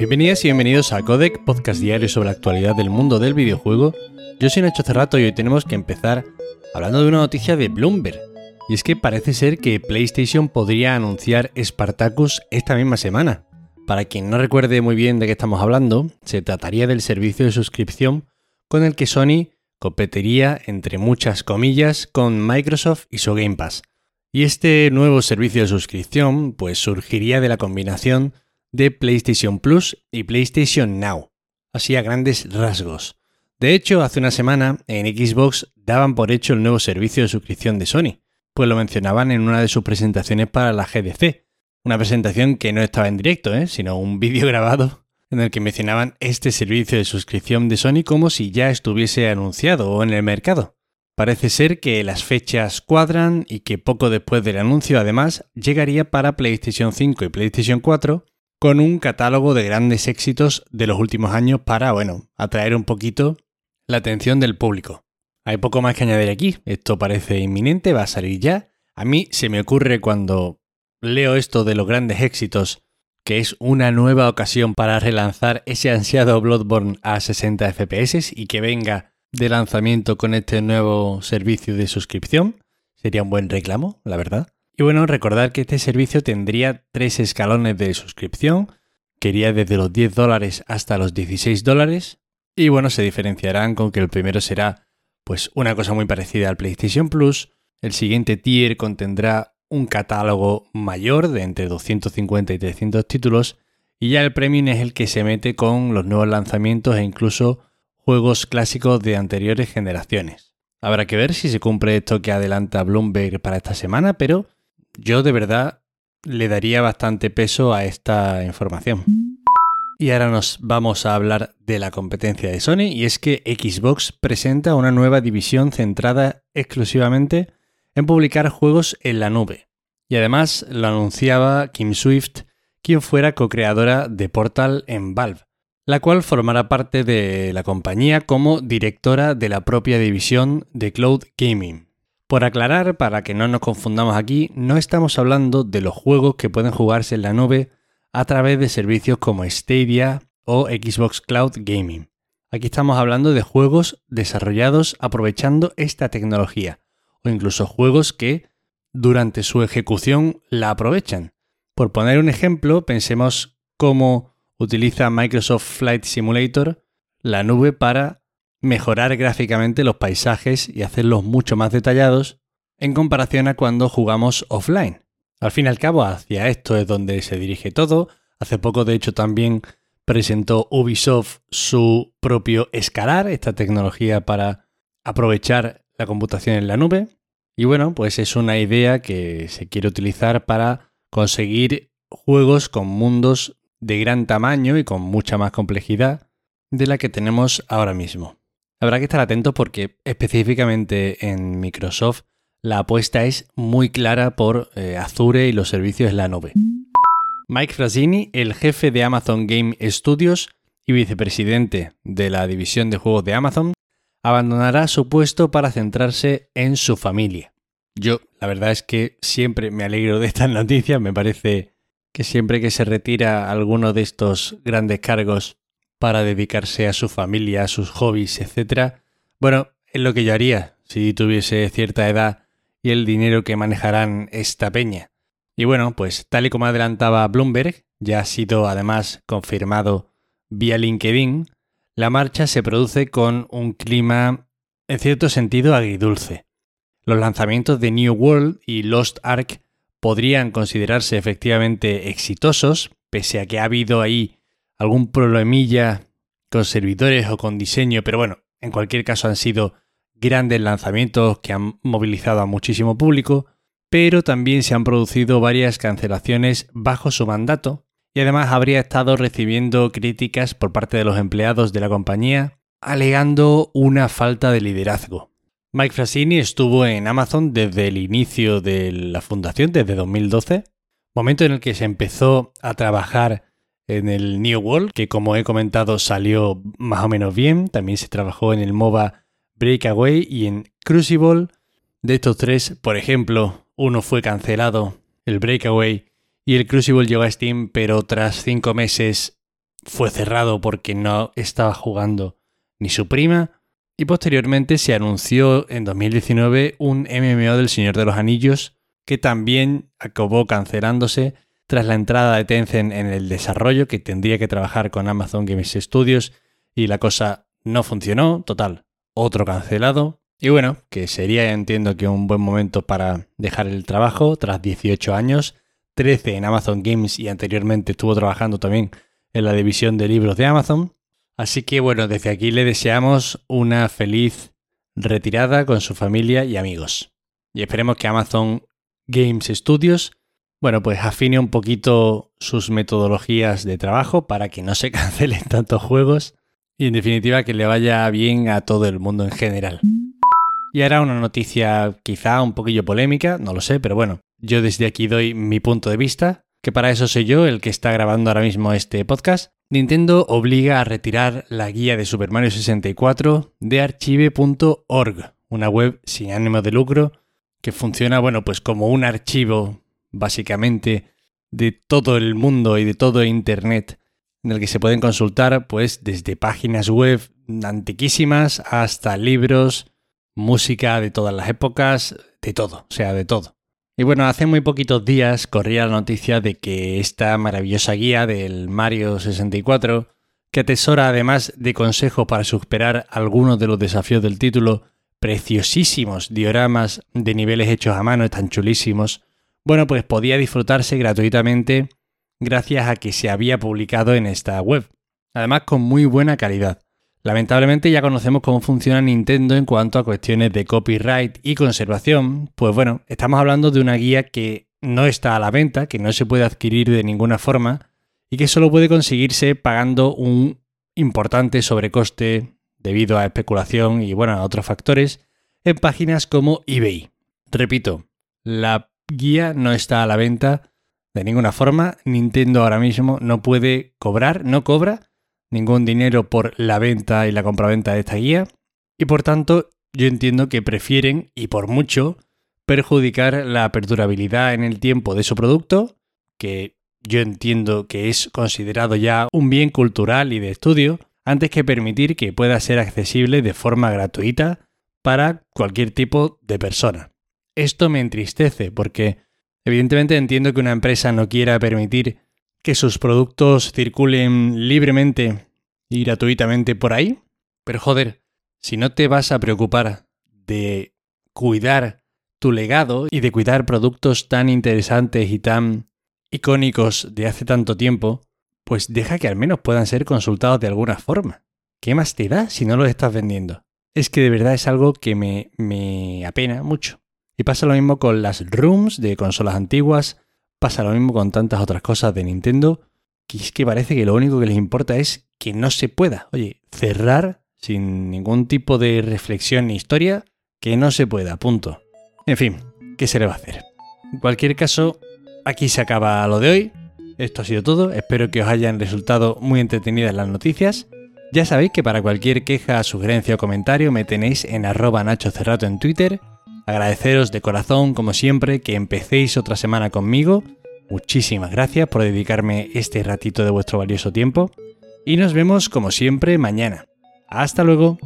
Bienvenidas y bienvenidos a Codec, podcast diario sobre la actualidad del mundo del videojuego. Yo soy Nacho Cerrato y hoy tenemos que empezar hablando de una noticia de Bloomberg. Y es que parece ser que PlayStation podría anunciar Spartacus esta misma semana. Para quien no recuerde muy bien de qué estamos hablando, se trataría del servicio de suscripción con el que Sony competiría, entre muchas comillas, con Microsoft y su Game Pass. Y este nuevo servicio de suscripción pues surgiría de la combinación de PlayStation Plus y PlayStation Now, así a grandes rasgos. De hecho, hace una semana en Xbox daban por hecho el nuevo servicio de suscripción de Sony, pues lo mencionaban en una de sus presentaciones para la GDC. Una presentación que no estaba en directo, ¿eh? sino un vídeo grabado en el que mencionaban este servicio de suscripción de Sony como si ya estuviese anunciado o en el mercado. Parece ser que las fechas cuadran y que poco después del anuncio además llegaría para PlayStation 5 y PlayStation 4 con un catálogo de grandes éxitos de los últimos años para, bueno, atraer un poquito la atención del público. Hay poco más que añadir aquí, esto parece inminente, va a salir ya. A mí se me ocurre cuando leo esto de los grandes éxitos que es una nueva ocasión para relanzar ese ansiado Bloodborne a 60 FPS y que venga de lanzamiento con este nuevo servicio de suscripción. Sería un buen reclamo, la verdad. Y bueno, recordar que este servicio tendría tres escalones de suscripción, que iría desde los 10 dólares hasta los 16 dólares. Y bueno, se diferenciarán con que el primero será pues una cosa muy parecida al PlayStation Plus. El siguiente tier contendrá un catálogo mayor de entre 250 y 300 títulos. Y ya el premium es el que se mete con los nuevos lanzamientos e incluso juegos clásicos de anteriores generaciones. Habrá que ver si se cumple esto que adelanta Bloomberg para esta semana, pero yo de verdad le daría bastante peso a esta información. Y ahora nos vamos a hablar de la competencia de Sony y es que Xbox presenta una nueva división centrada exclusivamente en publicar juegos en la nube. Y además lo anunciaba Kim Swift, quien fuera co-creadora de Portal en Valve, la cual formará parte de la compañía como directora de la propia división de Cloud Gaming. Por aclarar, para que no nos confundamos aquí, no estamos hablando de los juegos que pueden jugarse en la nube a través de servicios como Stadia o Xbox Cloud Gaming. Aquí estamos hablando de juegos desarrollados aprovechando esta tecnología, o incluso juegos que durante su ejecución la aprovechan. Por poner un ejemplo, pensemos cómo utiliza Microsoft Flight Simulator la nube para mejorar gráficamente los paisajes y hacerlos mucho más detallados en comparación a cuando jugamos offline. Al fin y al cabo, hacia esto es donde se dirige todo. Hace poco, de hecho, también presentó Ubisoft su propio Escalar, esta tecnología para aprovechar la computación en la nube. Y bueno, pues es una idea que se quiere utilizar para conseguir juegos con mundos de gran tamaño y con mucha más complejidad de la que tenemos ahora mismo. Habrá que estar atentos porque específicamente en Microsoft la apuesta es muy clara por eh, Azure y los servicios en la nube. Mike Frassini, el jefe de Amazon Game Studios y vicepresidente de la división de juegos de Amazon, abandonará su puesto para centrarse en su familia. Yo, la verdad es que siempre me alegro de estas noticias, me parece que siempre que se retira alguno de estos grandes cargos para dedicarse a su familia, a sus hobbies, etc. Bueno, es lo que yo haría si tuviese cierta edad y el dinero que manejarán esta peña. Y bueno, pues tal y como adelantaba Bloomberg, ya ha sido además confirmado vía LinkedIn, la marcha se produce con un clima en cierto sentido agridulce. Los lanzamientos de New World y Lost Ark podrían considerarse efectivamente exitosos, pese a que ha habido ahí algún problemilla con servidores o con diseño, pero bueno, en cualquier caso han sido grandes lanzamientos que han movilizado a muchísimo público, pero también se han producido varias cancelaciones bajo su mandato y además habría estado recibiendo críticas por parte de los empleados de la compañía alegando una falta de liderazgo. Mike Frassini estuvo en Amazon desde el inicio de la fundación, desde 2012, momento en el que se empezó a trabajar en el New World, que como he comentado salió más o menos bien. También se trabajó en el MOBA Breakaway y en Crucible. De estos tres, por ejemplo, uno fue cancelado, el Breakaway, y el Crucible llegó a Steam, pero tras cinco meses fue cerrado porque no estaba jugando ni su prima. Y posteriormente se anunció en 2019 un MMO del Señor de los Anillos que también acabó cancelándose tras la entrada de Tencent en el desarrollo que tendría que trabajar con Amazon Games Studios y la cosa no funcionó, total, otro cancelado. Y bueno, que sería entiendo que un buen momento para dejar el trabajo tras 18 años, 13 en Amazon Games y anteriormente estuvo trabajando también en la división de libros de Amazon. Así que bueno, desde aquí le deseamos una feliz retirada con su familia y amigos. Y esperemos que Amazon Games Studios, bueno, pues afine un poquito sus metodologías de trabajo para que no se cancelen tantos juegos y en definitiva que le vaya bien a todo el mundo en general. Y ahora una noticia quizá un poquillo polémica, no lo sé, pero bueno, yo desde aquí doy mi punto de vista, que para eso soy yo el que está grabando ahora mismo este podcast. Nintendo obliga a retirar la guía de Super Mario 64 de archive.org, una web sin ánimo de lucro que funciona, bueno, pues como un archivo, básicamente, de todo el mundo y de todo Internet, en el que se pueden consultar, pues, desde páginas web antiquísimas hasta libros, música de todas las épocas, de todo, o sea, de todo. Y bueno, hace muy poquitos días corría la noticia de que esta maravillosa guía del Mario 64, que atesora además de consejos para superar algunos de los desafíos del título, preciosísimos dioramas de niveles hechos a mano, están chulísimos, bueno, pues podía disfrutarse gratuitamente gracias a que se había publicado en esta web, además con muy buena calidad. Lamentablemente ya conocemos cómo funciona Nintendo en cuanto a cuestiones de copyright y conservación, pues bueno, estamos hablando de una guía que no está a la venta, que no se puede adquirir de ninguna forma y que solo puede conseguirse pagando un importante sobrecoste debido a especulación y bueno, a otros factores, en páginas como eBay. Repito, la guía no está a la venta de ninguna forma. Nintendo ahora mismo no puede cobrar, no cobra ningún dinero por la venta y la compraventa de esta guía. Y por tanto, yo entiendo que prefieren, y por mucho, perjudicar la perdurabilidad en el tiempo de su producto, que yo entiendo que es considerado ya un bien cultural y de estudio, antes que permitir que pueda ser accesible de forma gratuita para cualquier tipo de persona. Esto me entristece porque evidentemente entiendo que una empresa no quiera permitir que sus productos circulen libremente y gratuitamente por ahí, pero joder, si no te vas a preocupar de cuidar tu legado y de cuidar productos tan interesantes y tan icónicos de hace tanto tiempo, pues deja que al menos puedan ser consultados de alguna forma. ¿Qué más te da si no los estás vendiendo? Es que de verdad es algo que me, me apena mucho. Y pasa lo mismo con las rooms de consolas antiguas, pasa lo mismo con tantas otras cosas de Nintendo, que es que parece que lo único que les importa es que no se pueda. Oye, cerrar sin ningún tipo de reflexión ni historia, que no se pueda, punto. En fin, ¿qué se le va a hacer? En cualquier caso, aquí se acaba lo de hoy. Esto ha sido todo, espero que os hayan resultado muy entretenidas las noticias. Ya sabéis que para cualquier queja, sugerencia o comentario me tenéis en arroba Nacho Cerrato en Twitter. Agradeceros de corazón, como siempre, que empecéis otra semana conmigo. Muchísimas gracias por dedicarme este ratito de vuestro valioso tiempo. Y nos vemos como siempre mañana. Hasta luego.